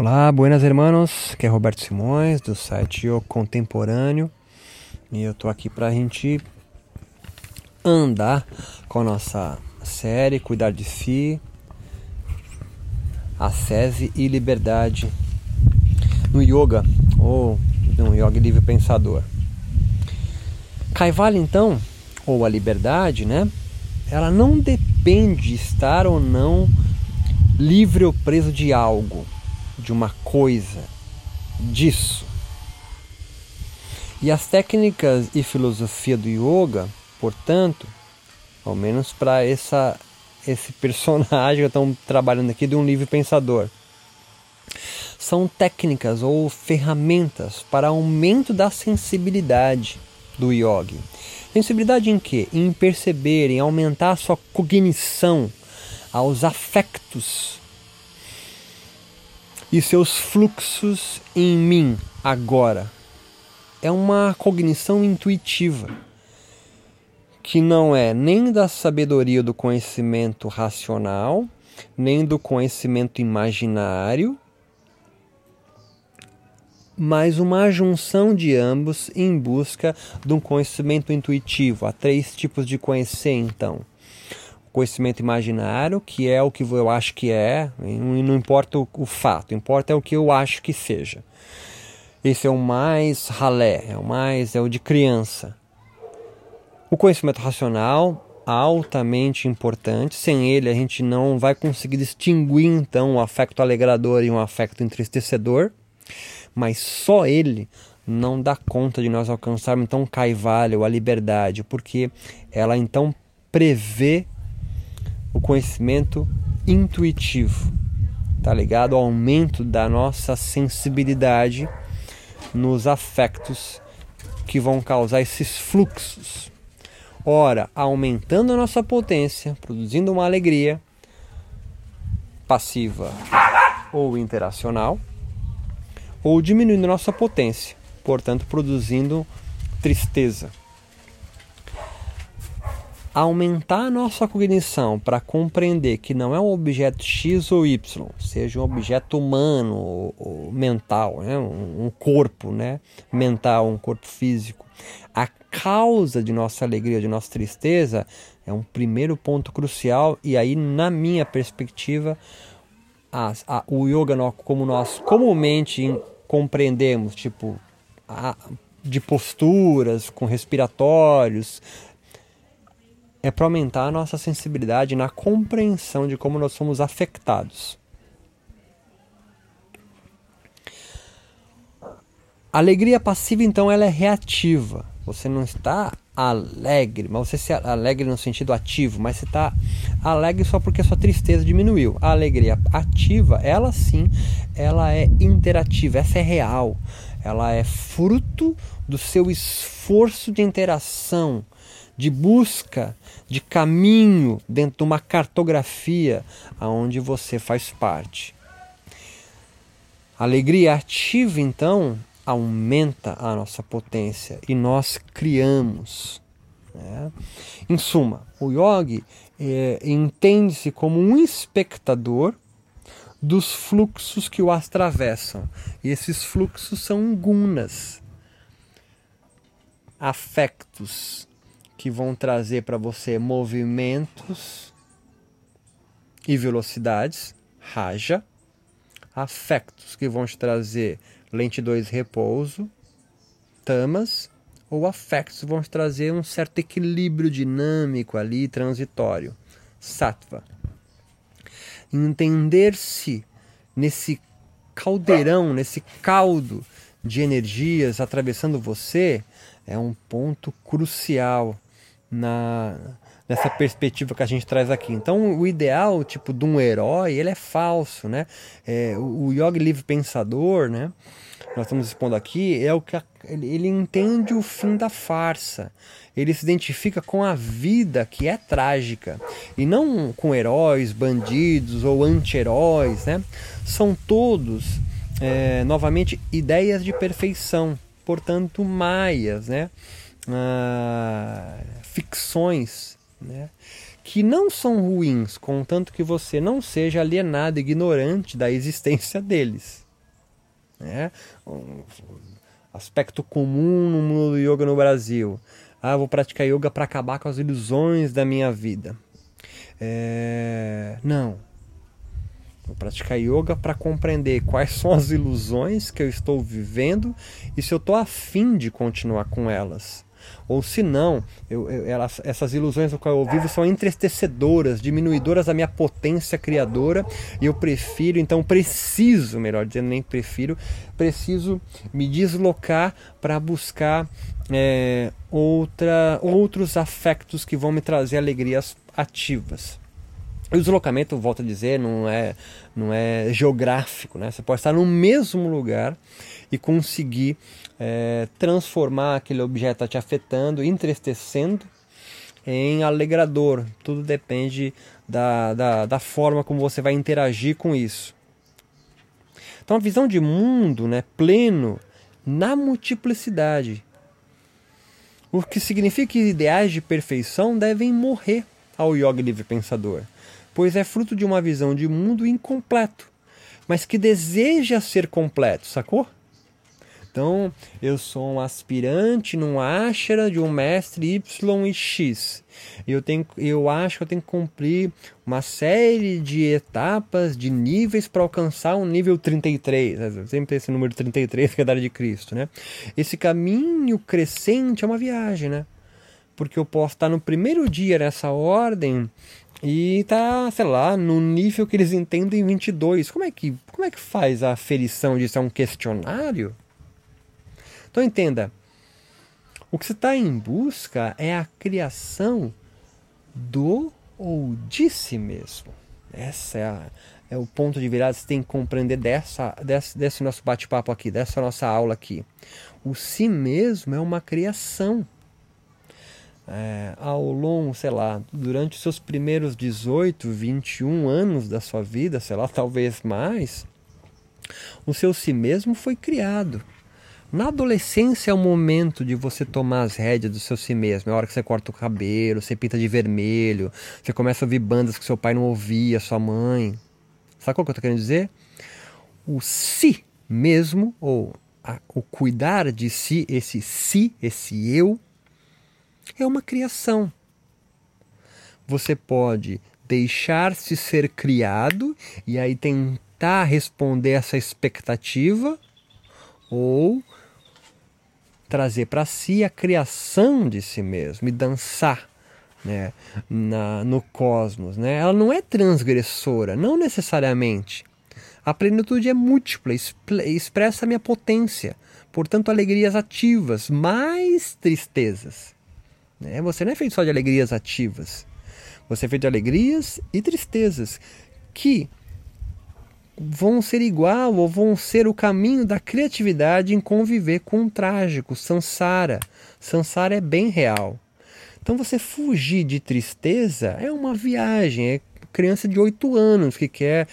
Olá, buenas hermanos, que é Roberto Simões do site O Contemporâneo e eu tô aqui pra gente andar com a nossa série Cuidar de Si, Ascese e Liberdade no Yoga ou no Yoga Livre Pensador. Kaivalya então, ou a liberdade, né? Ela não depende de estar ou não livre ou preso de algo de uma coisa, disso. E as técnicas e filosofia do yoga, portanto, ao menos para essa esse personagem que estão trabalhando aqui de um livre pensador, são técnicas ou ferramentas para aumento da sensibilidade do yogi. Sensibilidade em quê? Em perceber, em aumentar a sua cognição aos afectos e seus fluxos em mim agora. É uma cognição intuitiva que não é nem da sabedoria do conhecimento racional, nem do conhecimento imaginário, mas uma junção de ambos em busca de um conhecimento intuitivo. Há três tipos de conhecer, então conhecimento imaginário, que é o que eu acho que é, e não importa o, fato, importa é o que eu acho que seja. Esse é o mais ralé, é o mais é o de criança. O conhecimento racional altamente importante. Sem ele a gente não vai conseguir distinguir então o afeto alegrador e um afeto entristecedor. Mas só ele não dá conta de nós alcançarmos então o caivalho, a liberdade, porque ela então prevê o conhecimento intuitivo, tá ligado ao aumento da nossa sensibilidade nos afetos que vão causar esses fluxos. Ora, aumentando a nossa potência, produzindo uma alegria passiva ou interacional, ou diminuindo a nossa potência, portanto, produzindo tristeza aumentar a nossa cognição para compreender que não é um objeto X ou Y, seja um objeto humano ou, ou mental, né? um, corpo né? mental, um corpo físico. A causa de nossa alegria, de nossa tristeza, é um primeiro ponto crucial, e aí, na minha perspectiva, a, a, o yoga, como nós comumente compreendemos, tipo, a, de posturas, com respiratórios, é para aumentar a nossa sensibilidade na compreensão de como nós somos afetados. A alegria passiva, então, ela é reativa. Você não está alegre, mas você se alegre no sentido ativo, mas você está alegre só porque a sua tristeza diminuiu. A alegria ativa, ela sim, ela é interativa, essa é real. Ela é fruto do seu esforço de interação, de busca de caminho dentro de uma cartografia aonde você faz parte. A alegria ativa, então, aumenta a nossa potência e nós criamos. Né? Em suma, o yogi é, entende-se como um espectador dos fluxos que o atravessam. E esses fluxos são gunas, afectos, que vão trazer para você movimentos e velocidades, raja, afectos que vão te trazer lentidões repouso, tamas, ou afectos vão te trazer um certo equilíbrio dinâmico ali, transitório, sattva. Entender-se nesse caldeirão, nesse caldo de energias atravessando você é um ponto crucial na nessa perspectiva que a gente traz aqui. Então, o ideal tipo de um herói, ele é falso, né? É, o, yogi livre pensador, né? Nós estamos expondo aqui é o que a, ele, ele entende o fim da farsa. Ele se identifica com a vida que é trágica e não com heróis, bandidos ou anti-heróis, né? São todos é, novamente ideias de perfeição, portanto maias, né? Ah, ficções, né? que não são ruins, contanto que você não seja alienado, ignorante da existência deles. Né? Um aspecto comum no mundo do yoga no Brasil. Ah, vou praticar yoga para acabar com as ilusões da minha vida. É... Não. Vou praticar yoga para compreender quais são as ilusões que eu estou vivendo e se eu estou afim de continuar com elas. Ou se não, eu, eu, elas, essas ilusões no qual eu vivo são entristecedoras, diminuidoras da minha potência criadora, e eu prefiro, então preciso, melhor dizendo, nem prefiro, preciso me deslocar para buscar é, outra, outros afectos que vão me trazer alegrias ativas. O deslocamento, volto a dizer, não é, não é geográfico, né? Você pode estar no mesmo lugar e conseguir é, transformar aquele objeto te afetando, entristecendo, em alegrador. Tudo depende da, da, da forma como você vai interagir com isso. Então, a visão de mundo né, pleno na multiplicidade. O que significa que ideais de perfeição devem morrer ao yoga livre pensador, pois é fruto de uma visão de mundo incompleto, mas que deseja ser completo, sacou? Então, eu sou um aspirante num ashra de um mestre Y e X. Eu, tenho, eu acho que eu tenho que cumprir uma série de etapas, de níveis para alcançar um nível 33. Né? Sempre esse número 33 que é da de Cristo, né? Esse caminho crescente é uma viagem, né? Porque eu posso estar no primeiro dia nessa ordem e tá, sei lá, no nível que eles entendem 22. Como é que, como é que faz a aferição disso? É um questionário? Então entenda, o que você está em busca é a criação do ou de si mesmo. Essa é, a, é o ponto de virada que você tem que compreender dessa, desse, desse nosso bate-papo aqui, dessa nossa aula aqui. O si mesmo é uma criação. É, ao longo, sei lá, durante os seus primeiros 18, 21 anos da sua vida, sei lá, talvez mais, o seu si mesmo foi criado. Na adolescência é o momento de você tomar as rédeas do seu si mesmo. É a hora que você corta o cabelo, você pinta de vermelho, você começa a ouvir bandas que seu pai não ouvia, sua mãe. Sabe o que eu estou querendo dizer? O si mesmo, ou a, o cuidar de si, esse si, esse eu, é uma criação. Você pode deixar-se ser criado e aí tentar responder essa expectativa, ou trazer para si a criação de si mesmo e dançar né, na, no cosmos. Né? Ela não é transgressora, não necessariamente. A plenitude é múltipla, expressa a minha potência, portanto, alegrias ativas, mais tristezas. Né? Você não é feito só de alegrias ativas, você é feito de alegrias e tristezas que vão ser igual ou vão ser o caminho da criatividade em conviver com o trágico, Sansara. Sansara é bem real. Então você fugir de tristeza é uma viagem, é criança de 8 anos que quer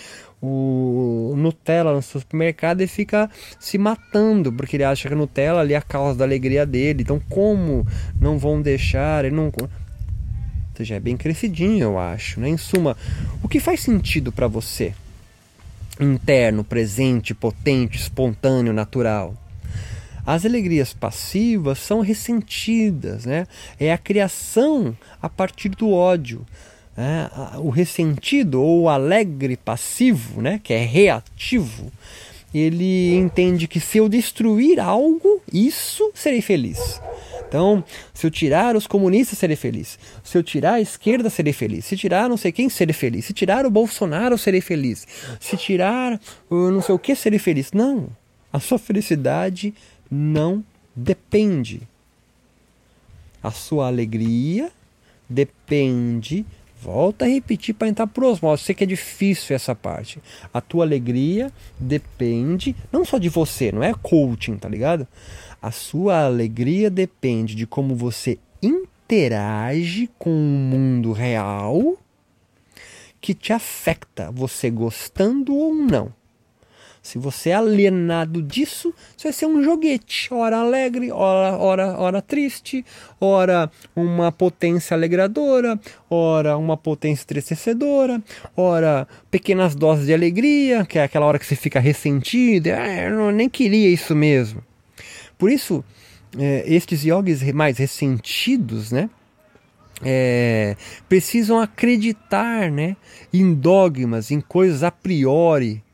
o Nutella no supermercado e fica se matando porque ele acha que a Nutella ali é a causa da alegria dele. Então como não vão deixar, ele não ou seja, é bem crescidinho, eu acho, né? Em suma, o que faz sentido para você? interno, presente, potente, espontâneo, natural. As alegrias passivas são ressentidas, né? É a criação a partir do ódio. Né? O ressentido ou o alegre passivo, né? que é reativo, ele entende que se eu destruir algo, isso serei feliz. Então, se eu tirar os comunistas, serei feliz. Se eu tirar a esquerda, serei feliz. Se tirar não sei quem, serei feliz. Se tirar o Bolsonaro, serei feliz. Se tirar uh, não sei o que, serei feliz. Não. A sua felicidade não depende. A sua alegria depende Volta a repetir para entrar por osmose. Sei que é difícil essa parte. A tua alegria depende não só de você, não é coaching, tá ligado? A sua alegria depende de como você interage com o mundo real que te afeta, você gostando ou não. Se você é alienado disso, você vai ser um joguete, ora alegre, ora, ora, ora triste, ora uma potência alegradora, ora uma potência entristecedora, ora pequenas doses de alegria, que é aquela hora que você fica ressentido, ah, eu nem queria isso mesmo. Por isso, é, estes yogis mais ressentidos, né? É, precisam acreditar né, em dogmas, em coisas a priori,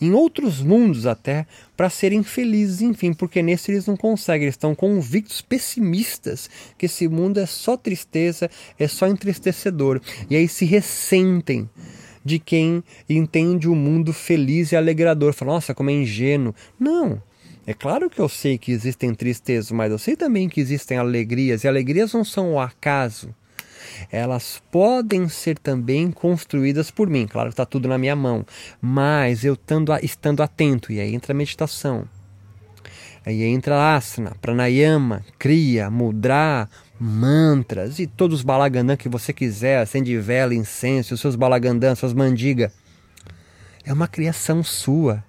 em outros mundos até, para serem felizes, enfim, porque nesse eles não conseguem, eles estão convictos, pessimistas, que esse mundo é só tristeza, é só entristecedor, e aí se ressentem de quem entende o mundo feliz e alegrador, fala, nossa, como é ingênuo. Não, é claro que eu sei que existem tristezas, mas eu sei também que existem alegrias, e alegrias não são o acaso elas podem ser também construídas por mim. Claro que está tudo na minha mão, mas eu estando, estando atento, e aí entra a meditação. Aí entra asana, pranayama, kriya, mudra, mantras e todos os balagandã que você quiser, acende vela, incenso, os seus balagandã, suas mandigas. É uma criação sua.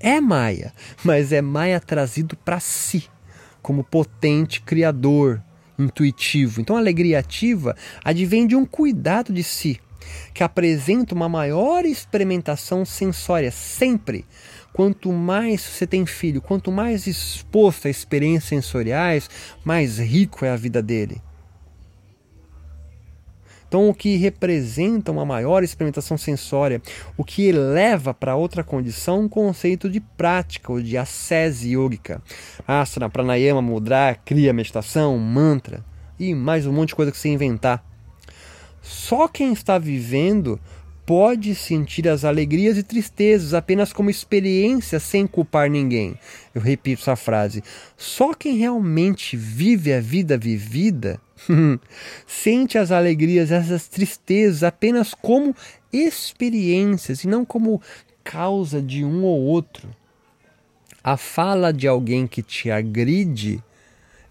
É Maia, mas é Maia trazido para si, como potente criador, intuitivo. Então, a alegria ativa advém de um cuidado de si, que apresenta uma maior experimentação sensória sempre. Quanto mais você tem filho, quanto mais exposto a experiências sensoriais, mais rico é a vida dele. Então, o que representa uma maior experimentação sensória, o que eleva para outra condição um conceito de prática ou de ascese yógica. Asana, pranayama, mudra, kriya, meditação, mantra e mais um monte de coisa que você inventar. Só quem está vivendo pode sentir as alegrias e tristezas apenas como experiência sem culpar ninguém. Eu repito essa frase. Só quem realmente vive a vida vivida sente as alegrias, essas tristezas apenas como experiências e não como causa de um ou outro. A fala de alguém que te agride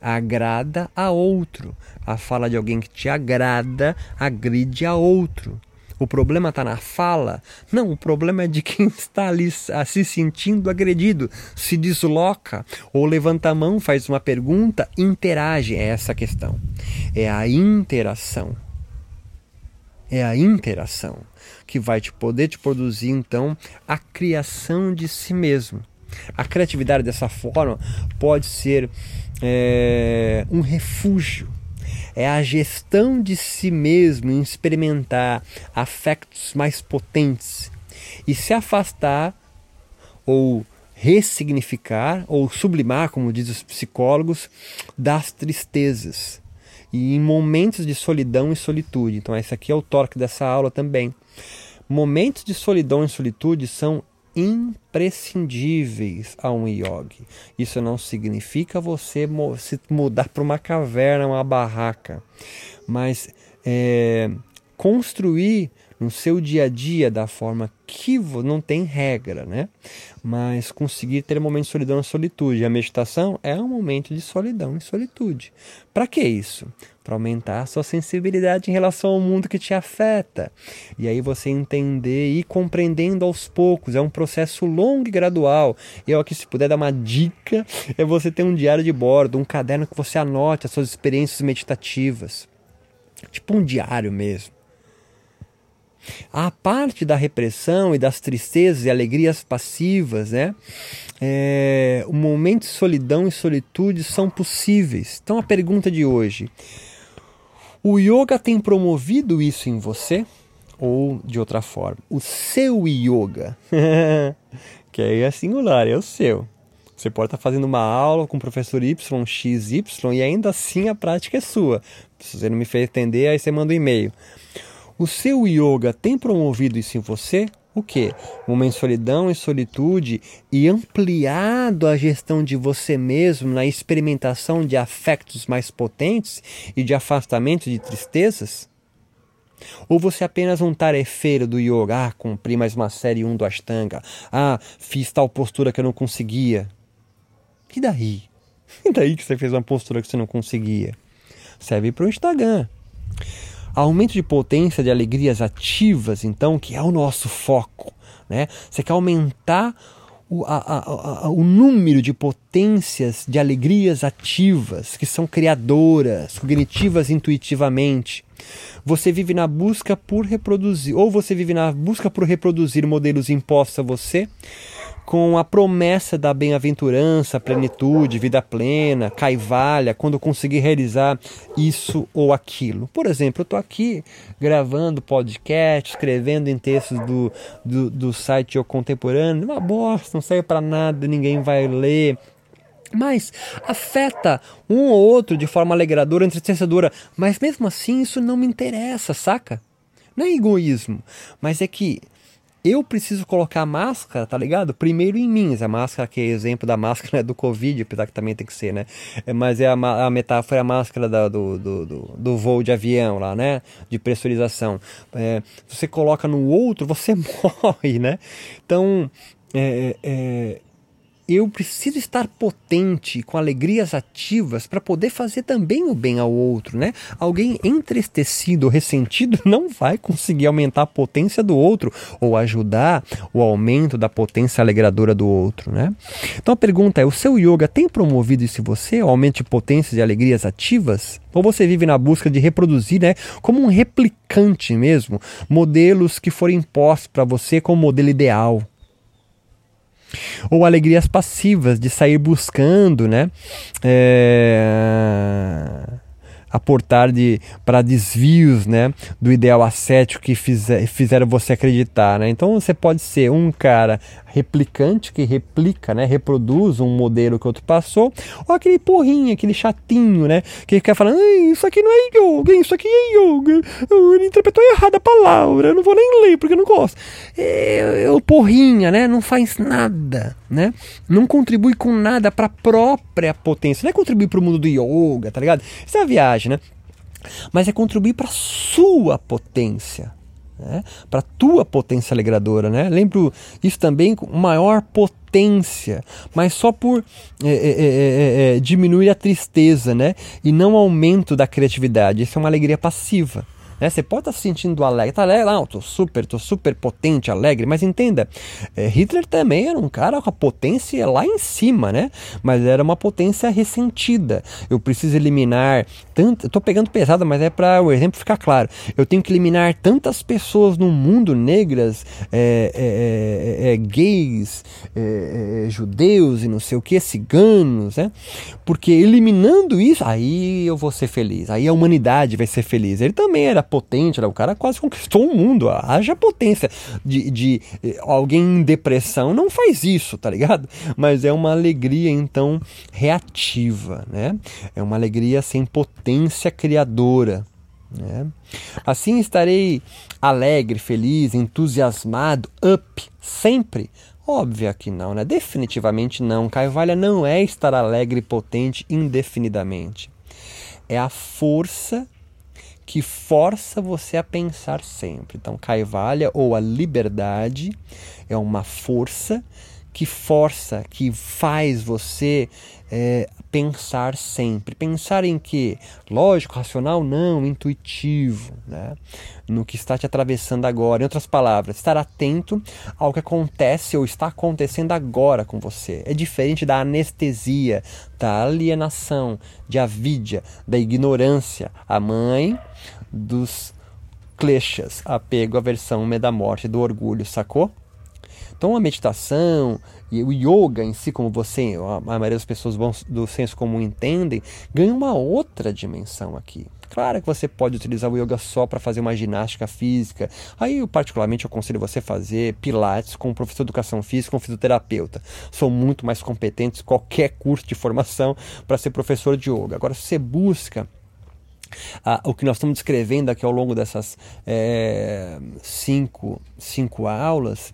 agrada a outro. A fala de alguém que te agrada agride a outro. O problema está na fala? Não, o problema é de quem está ali se sentindo agredido, se desloca, ou levanta a mão, faz uma pergunta, interage. É essa a questão. É a interação. É a interação que vai te poder te produzir então a criação de si mesmo. A criatividade dessa forma pode ser é, um refúgio é a gestão de si mesmo em experimentar afetos mais potentes e se afastar ou ressignificar ou sublimar, como dizem os psicólogos, das tristezas e em momentos de solidão e solitude. Então, esse aqui é o torque dessa aula também. Momentos de solidão e solitude são imprescindíveis a um yogi. Isso não significa você se mudar para uma caverna, uma barraca, mas é, construir no seu dia a dia da forma que não tem regra, né? Mas conseguir ter momentos de solidão e solitude. A meditação é um momento de solidão e solitude. Para que isso? Para aumentar a sua sensibilidade em relação ao mundo que te afeta. E aí você entender e ir compreendendo aos poucos. É um processo longo e gradual. Eu aqui, se puder dar uma dica, é você ter um diário de bordo, um caderno que você anote as suas experiências meditativas. Tipo um diário mesmo a parte da repressão e das tristezas e alegrias passivas, né? É, o momento de solidão e solitude são possíveis. Então a pergunta de hoje: o yoga tem promovido isso em você? Ou de outra forma, o seu yoga, que aí é singular, é o seu. Você pode estar fazendo uma aula com o professor Y, X, Y e ainda assim a prática é sua. Se você não me fez entender, aí você manda um e-mail. O seu yoga tem promovido isso em você? O que? Momento de solidão e solitude e ampliado a gestão de você mesmo na experimentação de afetos mais potentes e de afastamento de tristezas? Ou você é apenas um tarefeiro do yoga? Ah, cumpri mais uma série 1 do Ashtanga. Ah, fiz tal postura que eu não conseguia. E daí? E daí que você fez uma postura que você não conseguia? Serve para o Instagram. Aumento de potência de alegrias ativas, então, que é o nosso foco. Né? Você quer aumentar o, a, a, a, o número de potências de alegrias ativas que são criadoras, cognitivas intuitivamente. Você vive na busca por reproduzir, ou você vive na busca por reproduzir modelos impostos a você, com a promessa da bem-aventurança, plenitude, vida plena, caivalha, quando conseguir realizar isso ou aquilo. Por exemplo, eu estou aqui gravando podcast, escrevendo em textos do, do, do site O Contemporâneo, uma bosta, não serve para nada, ninguém vai ler mas afeta um ou outro de forma alegradora, entristecedora, mas mesmo assim isso não me interessa, saca? Não é egoísmo, mas é que eu preciso colocar a máscara, tá ligado? Primeiro em mim, a máscara que é exemplo da máscara do Covid, apesar que também tem que ser, né? É, mas é a, a metáfora, é a máscara da, do, do, do, do, voo de avião lá, né? De pressurização. É, você coloca no outro, você morre, né? Então, é, é, eu preciso estar potente, com alegrias ativas, para poder fazer também o bem ao outro, né? Alguém entristecido ressentido não vai conseguir aumentar a potência do outro ou ajudar o aumento da potência alegradora do outro, né? Então a pergunta é: o seu yoga tem promovido isso em você, o aumento de potências e alegrias ativas? Ou você vive na busca de reproduzir, né, como um replicante mesmo, modelos que foram impostos para você como modelo ideal? Ou alegrias passivas de sair buscando, né? É, aportar de, para desvios né, do ideal ascético que fizer, fizeram você acreditar. Né? Então você pode ser um cara replicante que replica, né, reproduz um modelo que outro passou, ou aquele porrinho, aquele chatinho, né, que fica falando, isso aqui não é yoga, isso aqui é yoga, ele interpretou errado a palavra, eu não vou nem ler porque eu não gosto. É, é o porrinha, né, não faz nada, né, não contribui com nada para a própria potência, não é contribuir para o mundo do yoga, tá ligado? Isso é uma viagem, né? Mas é contribuir para sua potência, né? para a tua potência alegradora. Né? Lembro isso também com maior potência, mas só por é, é, é, diminuir a tristeza né? e não aumento da criatividade. Isso é uma alegria passiva. Né? Você pode estar se sentindo alegre, tá alegre, não, tô super, tô super potente, alegre, mas entenda, é, Hitler também era um cara com a potência lá em cima, né? Mas era uma potência ressentida. Eu preciso eliminar tanto, tô pegando pesado, mas é para o exemplo ficar claro. Eu tenho que eliminar tantas pessoas no mundo negras, é, é, é, é gays, é, judeus e não sei o que, ciganos, né? Porque eliminando isso, aí eu vou ser feliz. Aí a humanidade vai ser feliz. Ele também era potente, né? o cara quase conquistou o mundo. Haja potência de, de eh, alguém em depressão não faz isso, tá ligado? Mas é uma alegria então reativa, né? É uma alegria sem potência criadora. Né? Assim estarei alegre, feliz, entusiasmado, up, sempre. Óbvio que não, né? Definitivamente não. Caivalha não é estar alegre e potente indefinidamente. É a força que força você a pensar sempre. Então, Kaivalya ou a liberdade é uma força que força, que faz você é, pensar sempre. Pensar em que? Lógico, racional não, intuitivo, né? no que está te atravessando agora. Em outras palavras, estar atento ao que acontece ou está acontecendo agora com você. É diferente da anestesia, da alienação, de avidia, da ignorância. A mãe dos kleshas, apego, aversão, medo da morte, do orgulho, sacou? Então a meditação e o yoga em si, como você, a maioria das pessoas do senso comum entendem, ganha uma outra dimensão aqui. Claro que você pode utilizar o yoga só para fazer uma ginástica física. Aí, eu, particularmente, aconselho você fazer pilates com um professor de educação física, um fisioterapeuta. São muito mais competentes qualquer curso de formação para ser professor de yoga. Agora, se você busca ah, o que nós estamos descrevendo aqui ao longo dessas é, cinco, cinco aulas,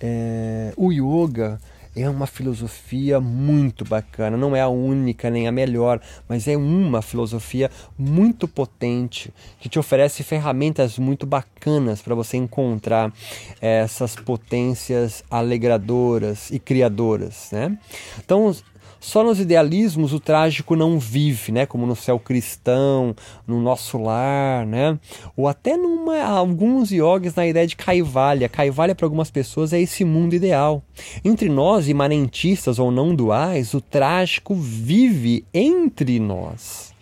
é, o yoga é uma filosofia muito bacana, não é a única nem a melhor, mas é uma filosofia muito potente que te oferece ferramentas muito bacanas para você encontrar essas potências alegradoras e criadoras, né? Então, Só nos idealismos o trágico não vive, né? Como no céu cristão, no nosso lar, né? Ou até numa alguns yogis na ideia de Kaivalya. Kaivalya para algumas pessoas é esse mundo ideal. Entre nós, imanentistas ou não duais, o trágico vive entre nós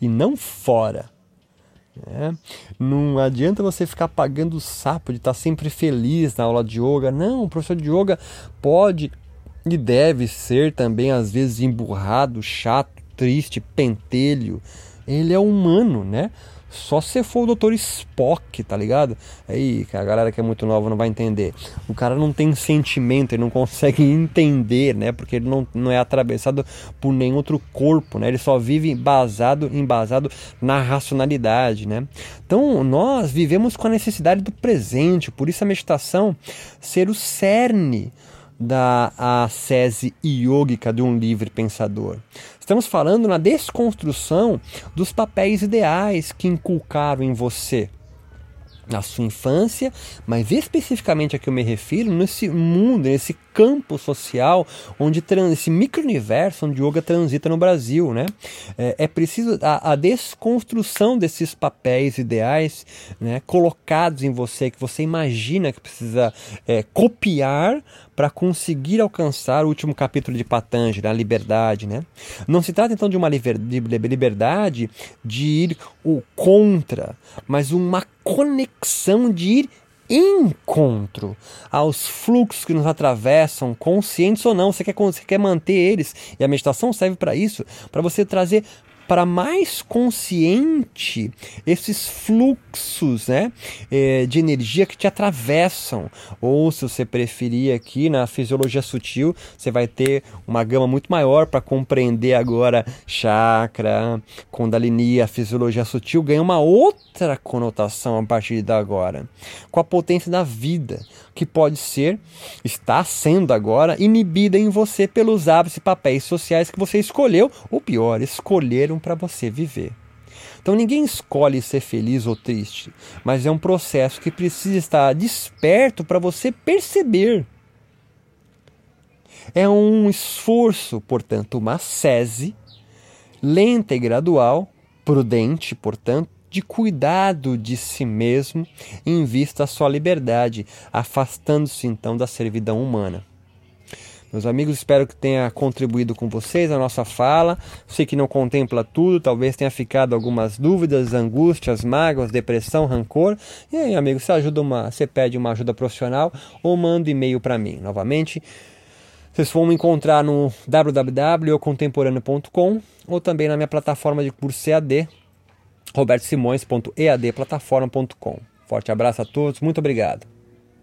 e não fora. É. Não adianta você ficar pagando o sapo de estar sempre feliz na aula de yoga. Não, o professor de yoga pode e deve ser também às vezes emburrado, chato, triste, pentelho. Ele é humano, né? Só se for o Dr. Spock, tá ligado? Aí, a galera que é muito nova não vai entender. O cara não tem sentimento, ele não consegue entender, né? Porque ele não, não é atravessado por nenhum outro corpo, né? Ele só vive embasado, embasado na racionalidade, né? Então, nós vivemos com a necessidade do presente, por isso a meditação ser o cerne da ascese iógica de um livre pensador. Estamos falando na desconstrução dos papéis ideais que inculcaram em você na sua infância, mas especificamente a que eu me refiro nesse mundo, nesse campo social onde trans, esse micro-universo onde yoga transita no Brasil, né? É, é preciso a, a, desconstrução desses papéis ideais, né, colocados em você que você imagina que precisa é, copiar para conseguir alcançar o último capítulo de Patanjali, a liberdade, né? Não se trata então de uma liberdade de ir o contra, mas uma conexão de ir encontro aos fluxos que nos atravessam, conscientes ou não, você quer, você quer manter eles, e a meditação serve para isso, para você trazer para mais consciente esses fluxos né, é, de energia que te atravessam. Ou, se você preferir aqui na fisiologia sutil, você vai ter uma gama muito maior para compreender agora chakra, kundalini, a fisiologia sutil ganha uma outra conotação a partir de agora, com a potência da vida, que pode ser, está sendo agora, inibida em você pelos hábitos e papéis sociais que você escolheu, ou pior, escolheram para você viver. Então ninguém escolhe ser feliz ou triste, mas é um processo que precisa estar desperto para você perceber. É um esforço, portanto, uma sese lenta e gradual, prudente, portanto, de cuidado de si mesmo em vista à sua liberdade, afastando-se então da servidão humana. Meus amigos, espero que tenha contribuído com vocês a nossa fala. Sei que não contempla tudo, talvez tenha ficado algumas dúvidas, angústias, mágoas, depressão, rancor. E aí, amigo, você ajuda uma, você pede uma ajuda profissional ou manda e-mail para mim. Novamente, vocês vão me encontrar no www.contemporâneo.com ou também na minha plataforma de curso EAD, robertosimões.eadplataforma.com. Forte abraço a todos, muito obrigado.